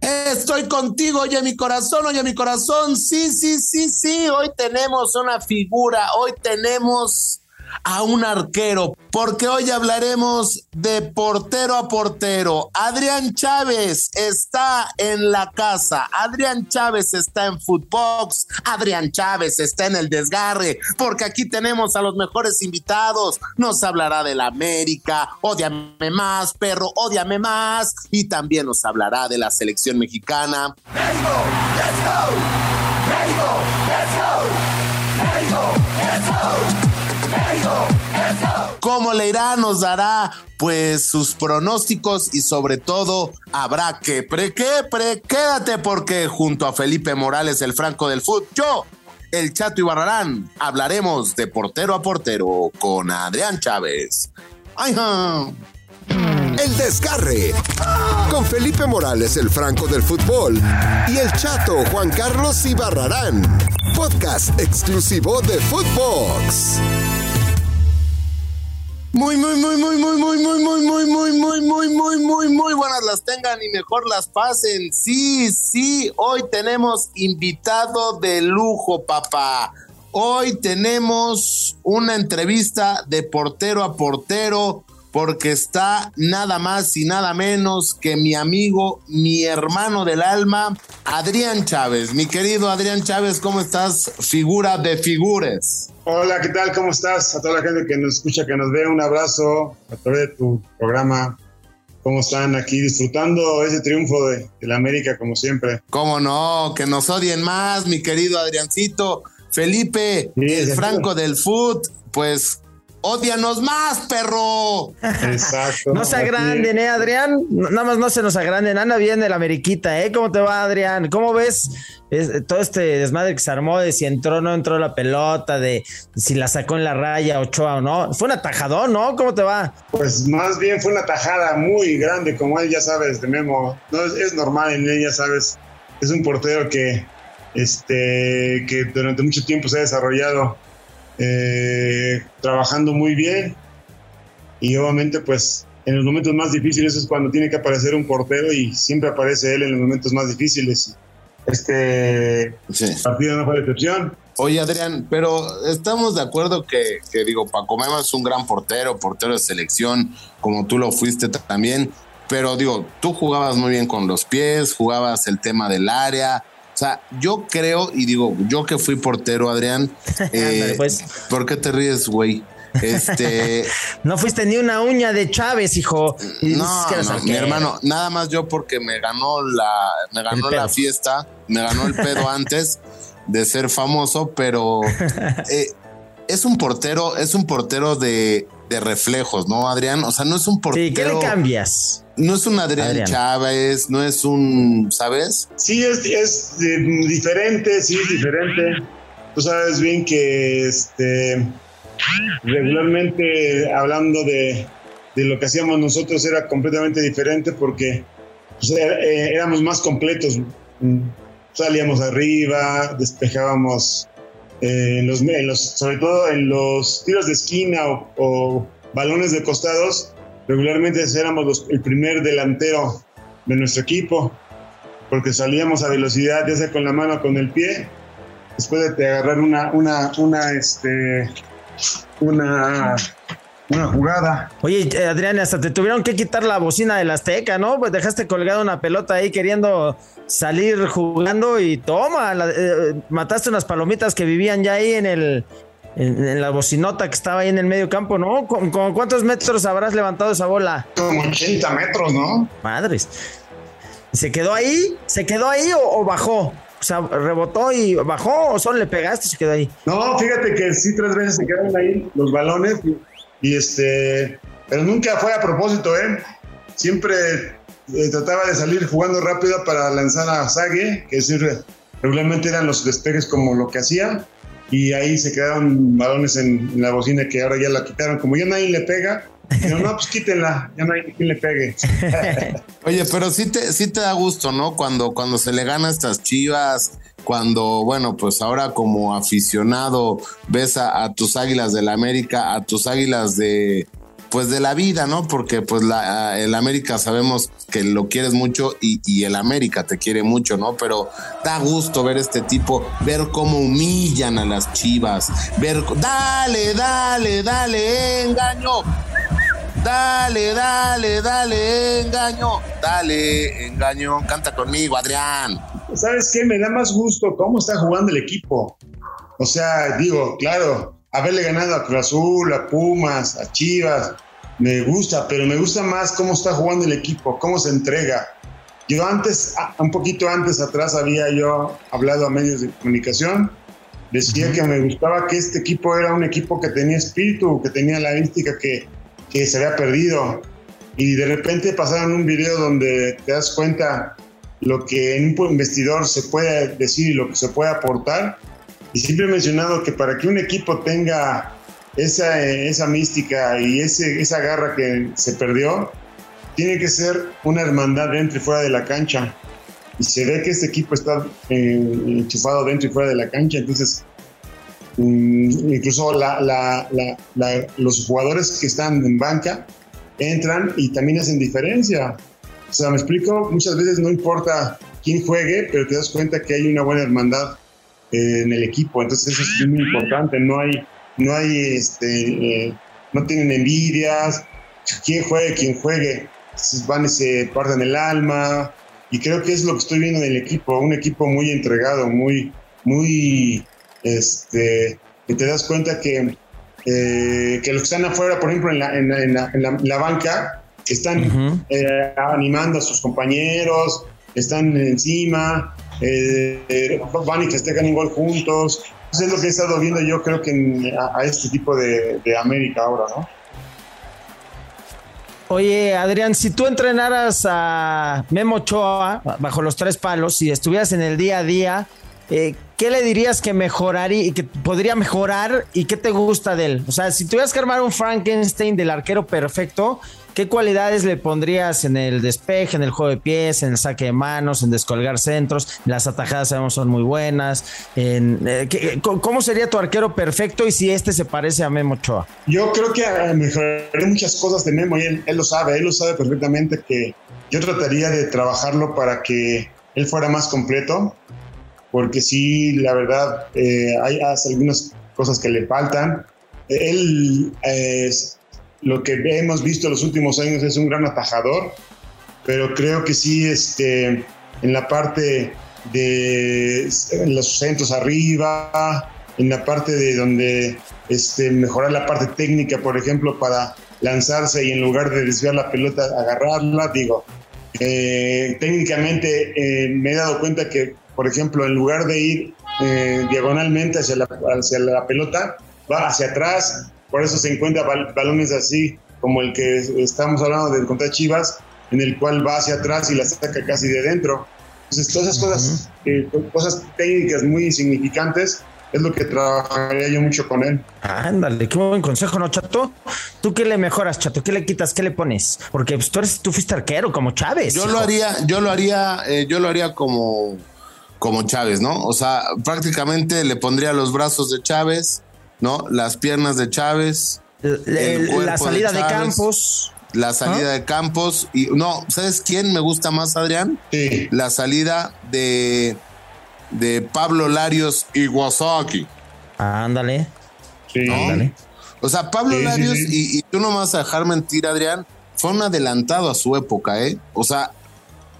Estoy contigo, oye mi corazón, oye mi corazón. Sí, sí, sí, sí. Hoy tenemos una figura, hoy tenemos a un arquero, porque hoy hablaremos de portero a portero. Adrián Chávez está en la casa, Adrián Chávez está en Footbox, Adrián Chávez está en el desgarre, porque aquí tenemos a los mejores invitados. Nos hablará de la América, odiame más, perro, odiame más, y también nos hablará de la selección mexicana. México, let's go. ¿Cómo le irá? Nos dará pues sus pronósticos y sobre todo habrá que pre, que pre, quédate porque junto a Felipe Morales, el Franco del Fútbol, yo, el Chato y Barrarán, hablaremos de portero a portero con Adrián Chávez. ¡Ay, El desgarre con Felipe Morales, el Franco del Fútbol, y el Chato Juan Carlos Ibarrarán. Podcast exclusivo de Footbox. Muy, muy, muy, muy, muy, muy, muy, muy, muy, muy, muy, muy, muy, muy, muy buenas las tengan y mejor las pasen. Sí, sí, hoy tenemos invitado de lujo, papá. Hoy tenemos una entrevista de portero a portero porque está nada más y nada menos que mi amigo, mi hermano del alma, Adrián Chávez. Mi querido Adrián Chávez, ¿cómo estás? Figura de figures. Hola, ¿qué tal? ¿Cómo estás? A toda la gente que nos escucha, que nos ve, un abrazo a través de tu programa. ¿Cómo están aquí disfrutando ese triunfo de, la América como siempre? ¿Cómo no? Que nos odien más, mi querido Adriancito. Felipe, el Franco del Foot, pues ¡Odianos más, perro! Exacto. no se agranden, ¿eh, Adrián? Nada más no se nos agranden. Anda bien el Ameriquita, ¿eh? ¿Cómo te va, Adrián? ¿Cómo ves todo este desmadre que se armó de si entró o no entró la pelota, de si la sacó en la raya Ochoa o no? Fue un atajador, ¿no? ¿Cómo te va? Pues más bien fue una tajada muy grande, como él ya sabes, de Memo. No, es, normal en él, ya sabes. Es un portero que, este, que durante mucho tiempo se ha desarrollado eh, trabajando muy bien y obviamente pues en los momentos más difíciles es cuando tiene que aparecer un portero y siempre aparece él en los momentos más difíciles. Este partido no fue de excepción. Oye Adrián, pero estamos de acuerdo que, que digo, Paco Mema es un gran portero, portero de selección, como tú lo fuiste también, pero digo, tú jugabas muy bien con los pies, jugabas el tema del área, o sea, yo creo, y digo, yo que fui portero, Adrián, eh, pues. ¿por qué te ríes, güey? Este. no fuiste ni una uña de Chávez, hijo. No, mi hermano, nada más yo porque me ganó la, me ganó la fiesta, me ganó el pedo antes de ser famoso, pero eh, es un portero, es un portero de, de reflejos, ¿no, Adrián? O sea, no es un portero. Sí, ¿qué le cambias? No es un Adrián, Chávez, no es un, ¿sabes? Sí, es, es eh, diferente, sí, es diferente. Tú sabes bien que este, regularmente hablando de, lo que hacíamos nosotros era completamente diferente porque pues, eh, éramos más completos. Salíamos arriba, despejábamos eh, en, los, sobre todo en los tiros de esquina o, o balones de costados regularmente éramos el primer delantero de nuestro equipo, porque salíamos a velocidad, ya sea con la mano o con el pie, después de agarrar una, una, una, este, una, una jugada. Oye, eh, Adrián, hasta te tuvieron que quitar la bocina del Azteca, ¿no? Pues dejaste colgada una pelota ahí queriendo salir jugando y toma, eh, mataste unas palomitas que vivían ya ahí en el, en, la bocinota que estaba ahí en el medio campo, ¿no? ¿Con, cuántos metros habrás levantado esa bola? Como 80 metros, ¿no? Madres. ¿Se quedó ahí? ¿Se quedó ahí o, bajó? O sea, rebotó y bajó o solo le pegaste y se quedó ahí. No, fíjate que sí, tres veces se quedaron ahí los balones y, este, pero nunca fue a propósito, ¿eh? Siempre eh, trataba de salir jugando rápido para lanzar a Sague, que decir, regularmente eran los despegues como lo que hacía y ahí se quedaron balones en, la bocina que ahora ya la quitaron. Como ya nadie le pega, pero no, pues quítenla, ya no hay quien le pegue. Oye, pero sí te, sí te da gusto, ¿no? Cuando, cuando se le gana a estas chivas, cuando, bueno, pues ahora como aficionado ves a, tus águilas del América, a tus águilas de, pues de la vida, ¿no? Porque pues la, el América sabemos que lo quieres mucho y, y, el América te quiere mucho, ¿no? Pero da gusto ver este tipo, ver cómo humillan a las chivas, ver, dale, dale, dale, engaño, dale, dale, dale, engaño, dale, engaño, canta conmigo, Adrián. ¿Sabes qué? Me da más gusto cómo está jugando el equipo. O sea, digo, claro, haberle ganado a Cruz Azul, a Pumas, a Chivas, me gusta, pero me gusta más cómo está jugando el equipo, cómo se entrega. Yo antes, un poquito antes atrás, había yo hablado a medios de comunicación, decía que me gustaba que este equipo era un equipo que tenía espíritu, que tenía la mística que, que se había perdido. Y de repente pasaron un video donde te das cuenta lo que en un investidor se puede decir y lo que se puede aportar. Y siempre he mencionado que para que un equipo tenga esa, esa mística y ese, esa garra que se perdió, tiene que ser una hermandad dentro y fuera de la cancha. Y se ve que este equipo está eh, enchufado dentro y fuera de la cancha, entonces mm, incluso los jugadores que están en banca entran y también hacen diferencia. O sea, me explico, muchas veces no importa quién juegue, pero te das cuenta que hay una buena hermandad eh, en el equipo, entonces eso es muy importante, no hay no hay, este, eh, no tienen envidias, quien juegue, quien juegue, van y se parten el alma, y creo que es lo que estoy viendo en el equipo, un equipo muy entregado, muy, muy, este, que te das cuenta que, eh, que los que están afuera, por ejemplo, en la, en la, en la, banca, están eh, animando a sus compañeros, están encima, van y festejan igual juntos, es lo que he estado viendo yo creo que a, este tipo de, América ahora, ¿no? Oye, Adrián, si tú entrenaras a Memo Ochoa bajo los tres palos y estuvieras en el día a día, eh, ¿qué le dirías que mejoraría y que podría mejorar y qué te gusta de él? O sea, si tuvieras que armar un Frankenstein del arquero perfecto, ¿qué cualidades le pondrías en el despeje, en el juego de pies, en el saque de manos, en descolgar centros? Las atajadas sabemos son muy buenas. Eh, ¿Cómo sería tu arquero perfecto y si este se parece a Memo Ochoa? Yo creo que mejoraría muchas cosas de Memo y él, él lo sabe, él lo sabe perfectamente que yo trataría de trabajarlo para que él fuera más completo porque sí, la verdad, eh, hay algunas cosas que le faltan. Él, es lo que hemos visto los últimos años, es un gran atajador, pero creo que sí, este, en la parte de los centros arriba, en la parte de donde este, mejorar la parte técnica, por ejemplo, para lanzarse y en lugar de desviar la pelota, agarrarla, digo, eh, técnicamente eh, me he dado cuenta que por ejemplo, en lugar de ir eh, diagonalmente hacia la, hacia la pelota, va hacia atrás, por eso se encuentra balones así como el que estamos hablando del contra Chivas, en el cual va hacia atrás y la saca casi de dentro. Entonces, todas esas cosas, eh, cosas técnicas muy significantes, es lo que trabajaría yo mucho con él. Ándale, qué buen consejo, ¿no, Chato? ¿Tú qué le mejoras, Chato? ¿Qué le quitas? ¿Qué le pones? Porque pues, tú, eres, tú fuiste arquero como Chávez. Yo lo haría, yo lo haría, eh, yo lo haría como como Chávez, ¿no? O sea, prácticamente le pondría los brazos de Chávez, ¿no? Las piernas de Chávez. la salida de, Campos. La salida de Campos. Y no, ¿sabes quién me gusta más, Adrián? Sí. La salida de, de Pablo Larios Iwasaki. Ándale. Sí. Ándale. O sea, Pablo Larios, y, y, tú no me vas a dejar mentir, Adrián, fue un adelantado a su época, ¿eh? O sea,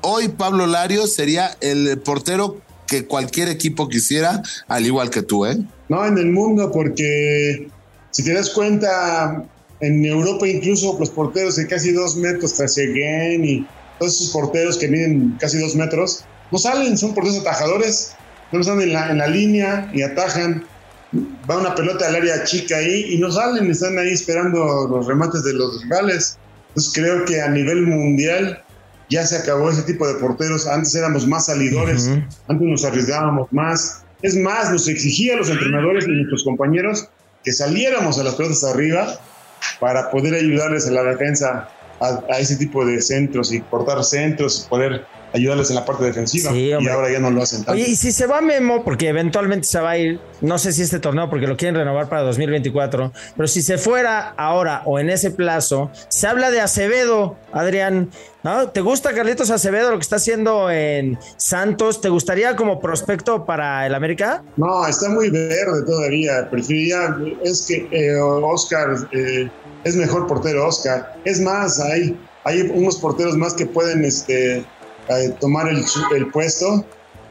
hoy Pablo Larios sería el portero que cualquier equipo quisiera, al igual que tú, ¿eh? No, en el mundo, porque si te das cuenta, en Europa incluso los porteros de casi dos metros, Traseguen y todos esos porteros que miden casi dos metros, no salen, son porteros atajadores, no están en la, en la línea y atajan. Va una pelota al área chica ahí y no salen, están ahí esperando los remates de los rivales. Entonces creo que a nivel mundial ya se acabó ese tipo de porteros. Antes éramos más salidores, antes nos arriesgábamos más. Es más, nos exigía a los entrenadores y nuestros compañeros que saliéramos a las pelotas arriba para poder ayudarles a la defensa a, ese tipo de centros y cortar centros, poder ayudarles en la parte defensiva. y ahora ya no lo hacen tanto. Oye, y si se va Memo, porque eventualmente se va a ir, no sé si este torneo, porque lo quieren renovar para 2024, pero si se fuera ahora o en ese plazo, se habla de Acevedo, Adrián. ¿no? ¿Te gusta Carlitos Acevedo lo que está haciendo en Santos? ¿Te gustaría como prospecto para el América? No, está muy verde todavía. Preferiría, es que eh, Oscar eh, es mejor portero, Oscar. Es más, hay, hay unos porteros más que pueden este, tomar el, el puesto.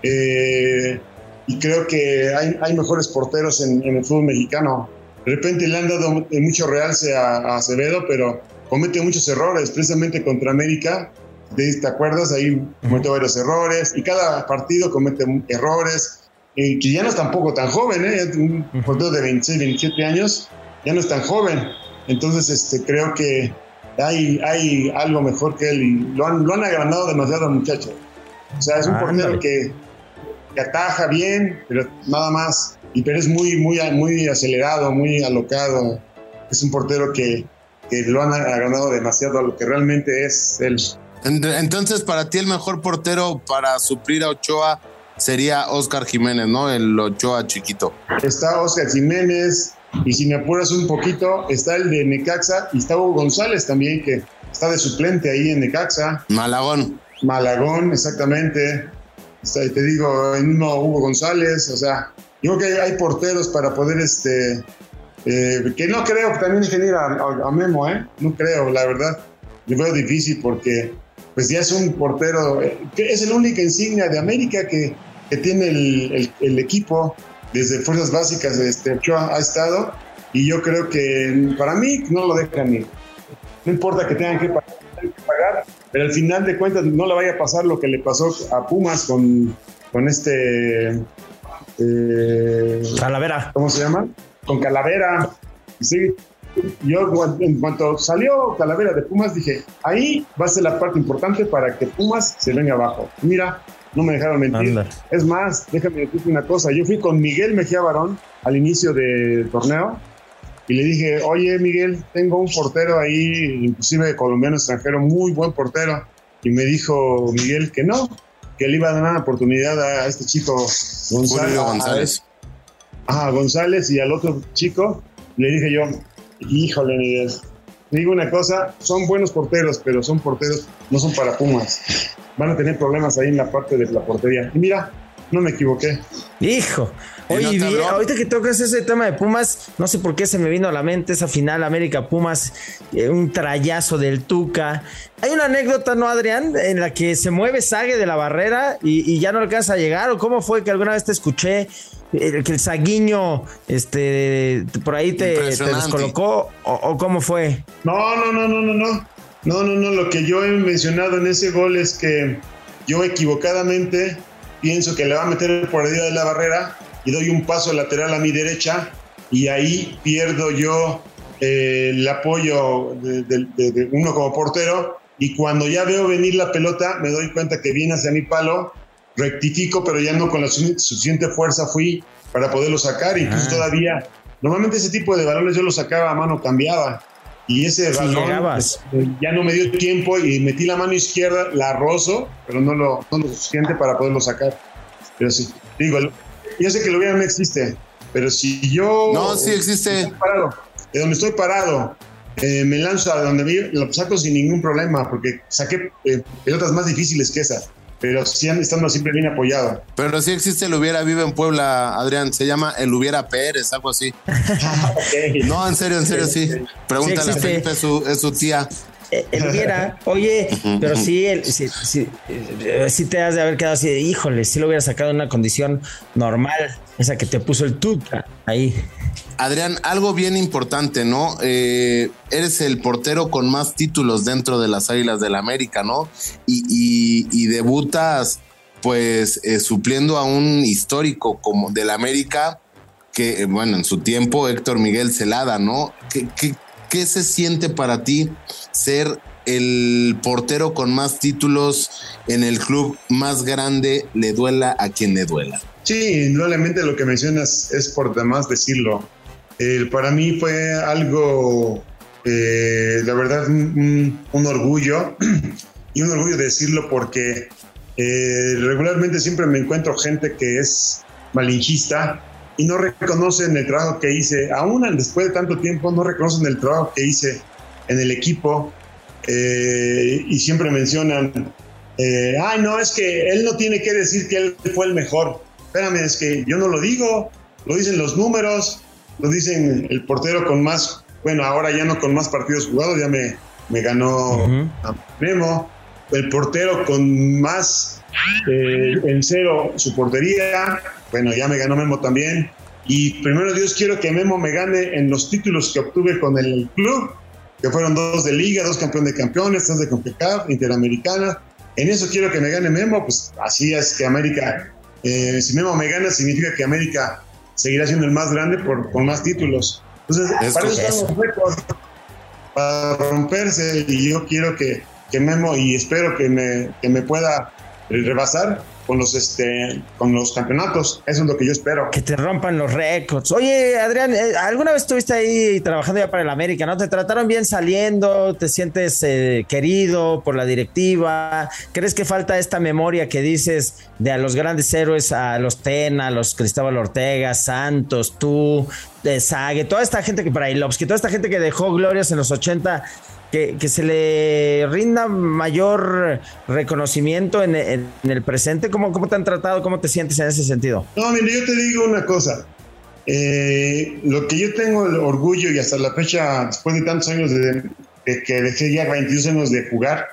Eh, y creo que hay, hay mejores porteros en, el fútbol mexicano. De repente le han dado mucho realce a, Acevedo, pero comete muchos errores, precisamente contra América. ¿Te acuerdas? Ahí comete varios errores y cada partido comete errores. Y que ya no es tampoco tan joven, ¿eh? un portero de 26, 27 años, ya no es tan joven. Entonces, este, creo que hay, hay algo mejor que él y lo han, lo han agrandado demasiado muchacho. O sea, es un portero que, que, ataja bien, pero nada más. Y pero es muy, muy, muy acelerado, muy alocado. Es un portero que, que lo han agrandado demasiado a lo que realmente es él. Entonces, para ti el mejor portero para suplir a Ochoa sería Oscar Jiménez, ¿no? El Ochoa chiquito. Está Oscar Jiménez, y si me apuras un poquito, está el de Necaxa y está Hugo González también, que está de suplente ahí en Necaxa. Malagón. Malagón, exactamente. te digo, el mismo Hugo González, o sea, yo creo que hay porteros para poder, este, eh, que no creo que también ingeniero a, a, Memo, ¿eh? No creo, la verdad. Yo veo difícil porque, pues ya es un portero, eh, que es el único insignia de América que, que tiene el, el equipo desde fuerzas básicas este, Ochoa ha estado y yo creo que para mí no lo dejan ir. No importa que tengan que pagar, pero al final de cuentas no le vaya a pasar lo que le pasó a Pumas con, con este... Eh, Calavera. ¿Cómo se llama? Con Calavera. Sí, yo en cuanto salió Calavera de Pumas dije, ahí va a ser la parte importante para que Pumas se venga abajo. Mira, no me dejaron mentir. Es más, déjame decirte una cosa, yo fui con Miguel Mejía Barón al inicio del torneo y le dije, oye Miguel, tengo un portero ahí, inclusive colombiano extranjero, muy buen portero. Y me dijo Miguel que no, que le iba a dar una oportunidad a este chico González. González. Ah, González y al otro chico. Le dije yo, híjole Miguel, digo una cosa, son buenos porteros, pero son porteros, no son para Pumas van a tener problemas ahí en la parte de la portería. Y mira, no me equivoqué. Hijo. Oye, ahorita que tocas ese tema de Pumas, no sé por qué se me vino a la mente esa final América Pumas, eh, un trayazo del Tuca. Hay una anécdota, ¿no, Adrián? En la que se mueve Sague de la barrera y, ya no alcanza a llegar. ¿O cómo fue que alguna vez te escuché eh, que el Saguiño este, por ahí te, descolocó? O, ¿O cómo fue? No, no, no, no, no, no. No, no, no, lo que yo he mencionado en ese gol es que yo equivocadamente pienso que le va a meter por arriba de la barrera y doy un paso lateral a mi derecha y ahí pierdo yo eh, el apoyo de, uno como portero y cuando ya veo venir la pelota me doy cuenta que viene hacia mi palo, rectifico pero ya no con la suficiente fuerza fui para poderlo sacar, incluso ah. todavía, normalmente ese tipo de balones yo lo sacaba a mano cambiada y ese balón este, ya no me dio tiempo y metí la mano izquierda, la rozo, pero no lo, no lo suficiente para poderlo sacar. Pero sí, digo, yo sé que lo hubiera no existe, pero si yo... No, sí existe. Parado, de donde estoy parado, eh, me lanzo a donde vi, lo saco sin ningún problema, porque saqué eh, pelotas más difíciles que esa pero sí estando siempre bien apoyado. Pero sí existe el Hubiera Vive en Puebla, Adrián, se llama el Hubiera Pérez, algo así. No, en serio, en serio, sí. Pregúntale a Felipe, es su, es su tía. El hubiera, oye, pero sí, el, sí, sí, eh, sí, te has de haber quedado así de, híjole, si lo hubiera sacado en una condición normal, esa que te puso el tuta ahí. Adrián, algo bien importante, ¿no? Eh, eres el portero con más títulos dentro de las Águilas del la América, ¿no? Y, debutas, pues, eh, supliendo a un histórico como del América, que, bueno, en su tiempo, Héctor Miguel Celada, ¿no? ¿Qué, qué se siente para ti ser el portero con más títulos en el club más grande, le duela a quien le duela? Sí, indudablemente lo que mencionas es por demás decirlo. para mí fue algo, eh, la verdad, un, orgullo y un orgullo decirlo porque Eh, regularmente siempre me encuentro gente que es malinchista y no reconocen el trabajo que hice, aún después de tanto tiempo, no reconocen el trabajo que hice en el equipo eh, y siempre mencionan, eh, ay, no, es que él no tiene que decir que él fue el mejor. Espérame, es que yo no lo digo, lo dicen los números, lo dicen el portero con más, bueno, ahora ya no con más partidos jugados, ya me, me ganó a Memo, el portero con más eh, en cero su portería, bueno, ya me ganó Memo también. Y primero Dios quiero que Memo me gane en los títulos que obtuve con el club, que fueron dos de liga, dos campeón de campeones, dos de CONCACAF, Interamericana. En eso quiero que me gane Memo, pues así es que América, eh, si Memo me gana, significa que América seguirá siendo el más grande por, con más títulos. Entonces, para eso estamos récords, para romperse, y yo quiero que, que Memo, y espero que me, que me pueda rebasar con los este con los campeonatos. Eso es lo que yo espero. Que te rompan los récords. Oye, Adrián, eh, ¿alguna vez estuviste ahí trabajando ya para el América, no? ¿Te trataron bien saliendo? ¿Te sientes eh, querido por la directiva? ¿Crees que falta esta memoria que dices de a los grandes héroes, a los Tena, a los Cristóbal Ortega, Santos, tú, de Sague, toda esta gente que para que toda esta gente que dejó glorias en los 80 que, se le rinda mayor reconocimiento en, el presente? ¿Cómo, ¿Cómo, te han tratado? ¿Cómo te sientes en ese sentido? No, mire, yo te digo una cosa. Eh, lo que yo tengo el orgullo y hasta la fecha, después de tantos años de, que dejé ya 22 años de jugar,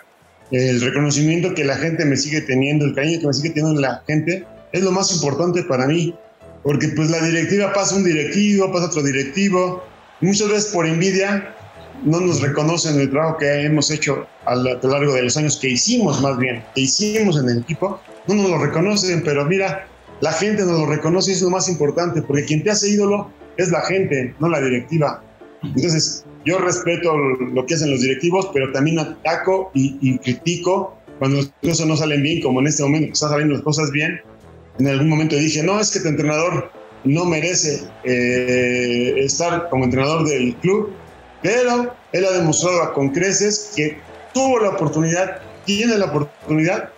el reconocimiento que la gente me sigue teniendo, el cariño que me sigue teniendo la gente, es lo más importante para mí. Porque pues la directiva pasa un directivo, pasa otro directivo. Muchas veces por envidia no nos reconocen el trabajo que hemos hecho a lo largo de los años, que hicimos más bien, que hicimos en el equipo, no nos lo reconocen, pero mira, la gente nos lo reconoce y es lo más importante, porque quien te hace ídolo es la gente, no la directiva. Entonces, yo respeto lo que hacen los directivos, pero también ataco y, critico cuando las cosas no salen bien, como en este momento que están saliendo las cosas bien. En algún momento dije, no, es que tu entrenador no merece eh, estar como entrenador del club pero él ha demostrado con creces que tuvo la oportunidad, tiene la oportunidad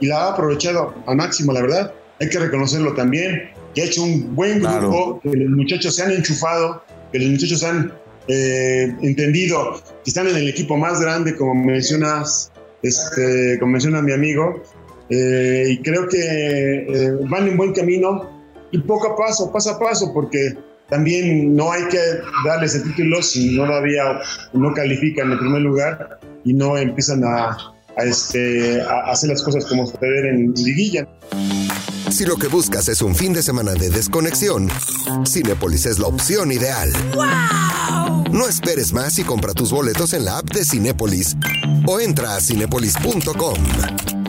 y la ha aprovechado al máximo, la verdad. Hay que reconocerlo también, que ha hecho un buen grupo, que los muchachos se han enchufado, que los muchachos han eh, entendido que están en el equipo más grande, como mencionas, este, como menciona mi amigo, eh, y creo que eh, van en buen camino y poco a paso, paso a paso, porque también no hay que darles el título si no todavía no califican en primer lugar y no empiezan a, este, a hacer las cosas como se deben en liguilla. Si lo que buscas es un fin de semana de desconexión, Cinepolis es la opción ideal. ¡Wow! No esperes más y compra tus boletos en la app de Cinepolis o entra a cinepolis.com.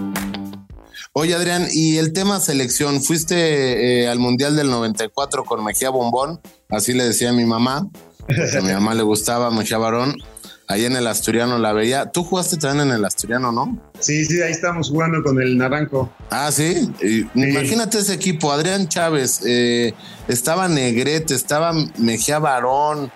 Oye, Adrián, y el tema selección, fuiste eh, al Mundial del 94 con Mejía Bombón, así le decía a mi mamá, a mi mamá le gustaba Mejía Barón, ahí en el Asturiano la veía. Tú jugaste también en el Asturiano, ¿no? Sí, sí, ahí estamos jugando con el Naranjo. Ah, sí. Imagínate ese equipo, Adrián Chávez, eh, estaba Negrete, estaba Mejía Barón,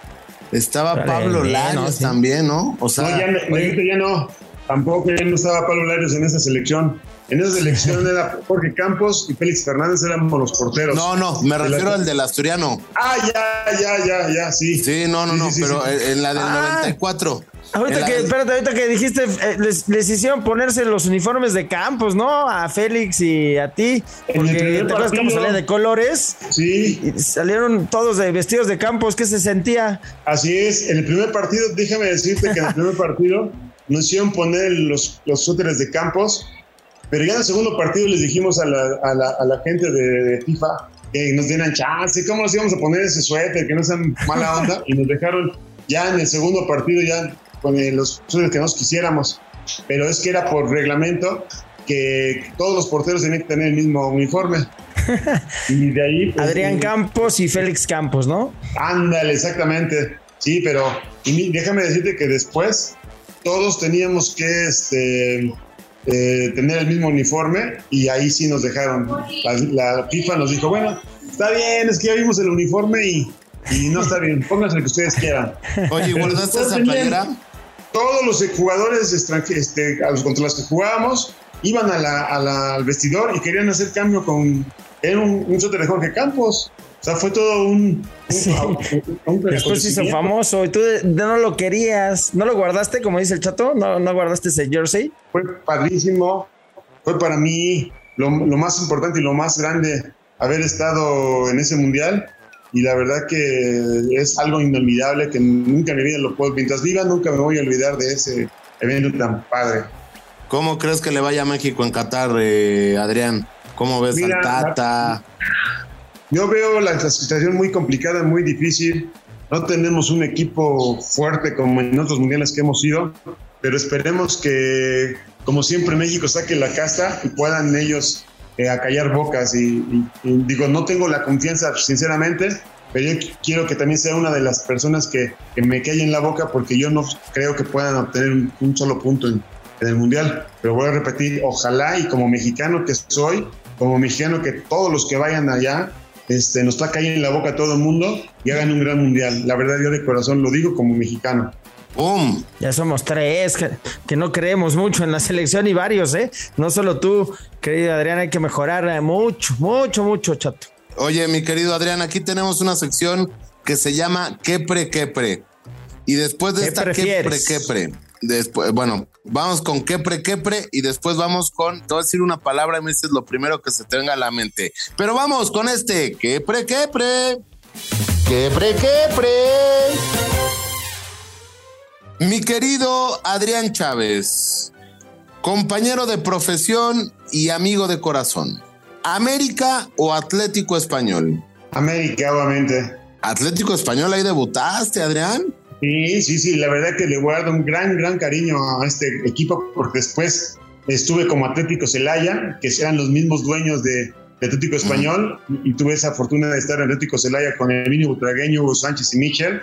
estaba Pablo Larios también, ¿no? O sea, no, ya, ya no, tampoco ya no estaba Pablo Larios en esa selección. En esa selección era Jorge Campos y Félix Fernández éramos los porteros. No, no, me refiero al del Asturiano. Ah, ya, ya, ya, ya, sí. Sí, no, no, no, pero en la del 94. Ah, ahorita que, espérate, ahorita que dijiste, eh, les, hicieron ponerse los uniformes de Campos, ¿no? A Félix y a ti. Porque te acuerdas cómo salían de colores. Sí. Y salieron todos de vestidos de Campos, ¿qué se sentía? Así es, en el primer partido, déjame decirte que en el primer partido nos hicieron poner los, los úteres de Campos pero ya en el segundo partido les dijimos a la, a la, a la gente de, FIFA que nos dieran chance, ¿cómo nos íbamos a poner ese suéter? Que no sean mala onda. Y nos dejaron ya en el segundo partido, ya con los suéteres que nos quisiéramos. Pero es que era por reglamento que todos los porteros tenían que tener el mismo uniforme. y de ahí. Pues, Adrián Campos y Félix Campos, ¿no? Ándale, exactamente. Sí, pero y déjame decirte que después todos teníamos que este, eh, tener el mismo uniforme y ahí sí nos dejaron. La, FIFA nos dijo, bueno, está bien, es que ya vimos el uniforme y, y no está bien, pónganse el que ustedes quieran. Oye, ¿guardaste esa playera? todos los jugadores extranjeros este, contra los que jugábamos iban al vestidor y querían hacer cambio con era un, un de Jorge Campos. O sea, fue todo un. Después se hizo famoso y tú no lo querías. ¿No lo guardaste, como dice el chato? ¿No, no guardaste ese jersey? Fue padrísimo. Fue para mí lo, lo, más importante y lo más grande haber estado en ese mundial. Y la verdad que es algo inolvidable que nunca en mi vida lo puedo. Mientras viva, nunca me voy a olvidar de ese evento tan padre. ¿Cómo crees que le vaya a México en Qatar, eh, Adrián? ¿Cómo ves al Tata? Yo veo la situación muy complicada, muy difícil. No tenemos un equipo fuerte como en otros mundiales que hemos ido, pero esperemos que, como siempre, México saque la casta y puedan ellos eh, acallar bocas. Y, digo, no tengo la confianza, sinceramente, pero yo quiero que también sea una de las personas que, que me callen la boca porque yo no creo que puedan obtener un, solo punto en, en el mundial. Pero voy a repetir, ojalá y como mexicano que soy, como mexicano que todos los que vayan allá este, nos está cayendo en la boca a todo el mundo y hagan un gran mundial. La verdad, yo de corazón lo digo como mexicano. ¡Bum! Ya somos tres que, no creemos mucho en la selección y varios, ¿eh? No solo tú, querido Adrián, hay que mejorar mucho, mucho, mucho, chato. Oye, mi querido Adrián, aquí tenemos una sección que se llama ¿Qué pre, qué pre? Y después de esta ¿Qué pre, qué pre? Después, bueno, vamos con quepre, quepre y después vamos con, te voy a decir una palabra y me dices lo primero que se te venga a la mente. Pero vamos con este, quepre, quepre. Quepre, quepre. Mi querido Adrián Chávez, compañero de profesión y amigo de corazón. ¿América o Atlético Español? América, obviamente. Atlético Español, ahí debutaste, Adrián. Sí, sí, sí, la verdad que le guardo un gran, gran cariño a este equipo porque después estuve como Atlético Celaya, que eran los mismos dueños de, Atlético Español, y, tuve esa fortuna de estar en Atlético Celaya con Emilio Butragueño, Hugo Sánchez y Michel,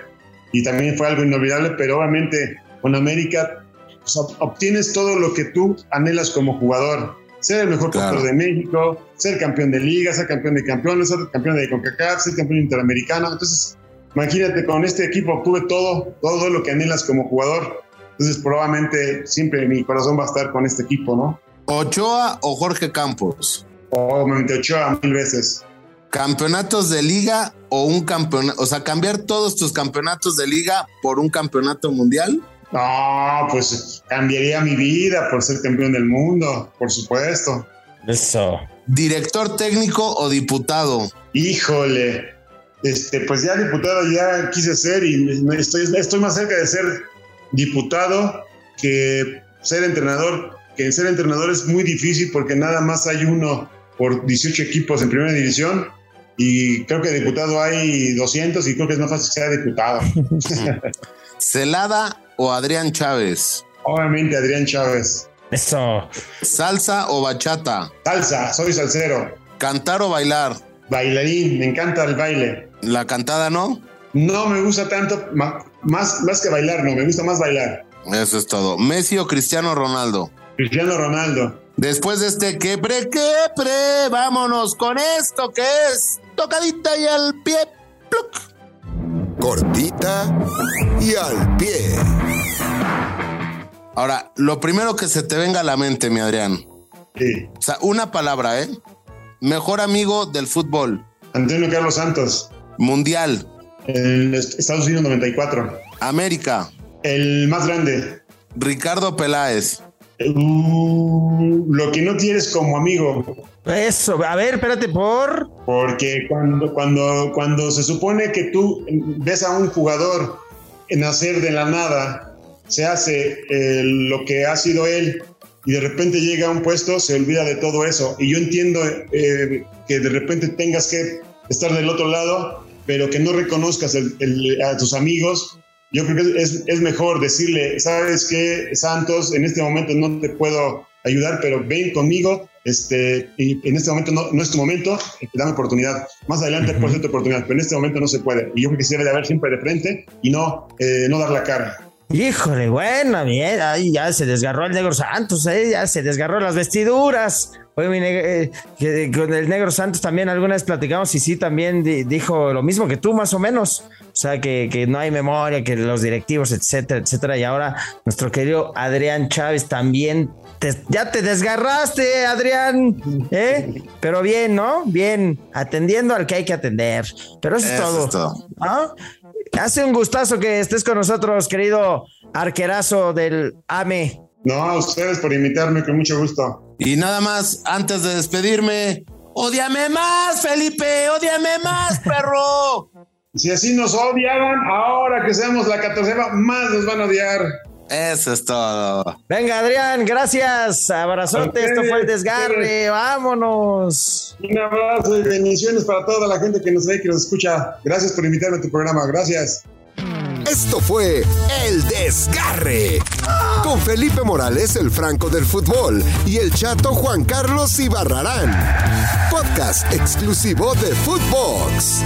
y también fue algo inolvidable, pero obviamente con América pues, obtienes todo lo que tú anhelas como jugador. Ser el mejor jugador de México, ser campeón de liga, ser campeón de campeones, ser campeón de CONCACAF, ser campeón interamericano. Entonces, Imagínate, con este equipo obtuve todo, todo lo que anhelas como jugador. Entonces, probablemente siempre mi corazón va a estar con este equipo, ¿no? ¿Ochoa o Jorge Campos? Obviamente, Ochoa mil veces. ¿Campeonatos de liga o un campeonato? O sea, cambiar todos tus campeonatos de liga por un campeonato mundial? No, pues cambiaría mi vida por ser campeón del mundo, por supuesto. Eso. ¿Director técnico o diputado? Híjole, este, pues ya diputado ya quise ser y estoy, estoy más cerca de ser diputado que ser entrenador, que ser entrenador es muy difícil porque nada más hay uno por 18 equipos en primera división y creo que diputado hay 200 y creo que es más fácil que sea diputado. ¿Celada o Adrián Chávez? Obviamente Adrián Chávez. Eso. ¿Salsa o bachata? Salsa, soy salsero. ¿Cantar o bailar? Bailarín, me encanta el baile. ¿La cantada no? No me gusta tanto, más, más que bailar, no, me gusta más bailar. Eso es todo. ¿Messi o Cristiano Ronaldo? Cristiano Ronaldo. Después de este quebre, quebre, vámonos con esto que es tocadita y al pie. Cortita y al pie. Ahora, lo primero que se te venga a la mente, mi Adrián. Sí. O sea, una palabra, ¿eh? Mejor amigo del fútbol. Antonio Carlos Santos. Mundial. El Estados Unidos 94. América. El más grande. Ricardo Peláez. Uh, lo que no tienes como amigo. Eso, a ver, espérate, por. Porque cuando, cuando, cuando se supone que tú ves a un jugador nacer de la nada, se hace eh, lo que ha sido él y de repente llega a un puesto, se olvida de todo eso. Y yo entiendo eh, que de repente tengas que estar del otro lado pero que no reconozcas a tus amigos, yo creo que es, es, mejor decirle, sabes que Santos, en este momento no te puedo ayudar, pero ven conmigo, este, y en este momento no, no es tu momento, te dan oportunidad. Más adelante puede ser tu oportunidad, pero en este momento no se puede. Y yo creo que se debe de haber siempre de frente y no, eh, no dar la cara. Híjole, bueno, bien, ahí ya se desgarró el negro Santos, ¿eh? ya se desgarró las vestiduras. Oye, mi eh, con el negro Santos también alguna vez platicamos y sí, también dijo lo mismo que tú, más o menos. O sea, que, que, no hay memoria, que los directivos, etcétera, etcétera. Y ahora nuestro querido Adrián Chávez también. ya te desgarraste, Adrián. ¿eh? Pero bien, ¿no? Bien, atendiendo al que hay que atender. Pero eso, es todo. Es todo. Hace un gustazo que estés con nosotros, querido arquerazo del AME. No, a ustedes por invitarme, con mucho gusto. Y nada más, antes de despedirme, ¡Odiame más, Felipe! ¡Odiame más, perro! si así nos odiaban, ahora que seamos la catorceva, más nos van a odiar. Eso es todo. Venga, Adrián, gracias. Abrazote, esto fue el desgarre. Vámonos. Un abrazo y bendiciones para toda la gente que nos ve y que nos escucha. Gracias por invitarme a tu programa. Gracias. Esto fue El Desgarre. Con Felipe Morales, el Franco del Fútbol, y el chato Juan Carlos Ibarrarán. Podcast exclusivo de Footbox.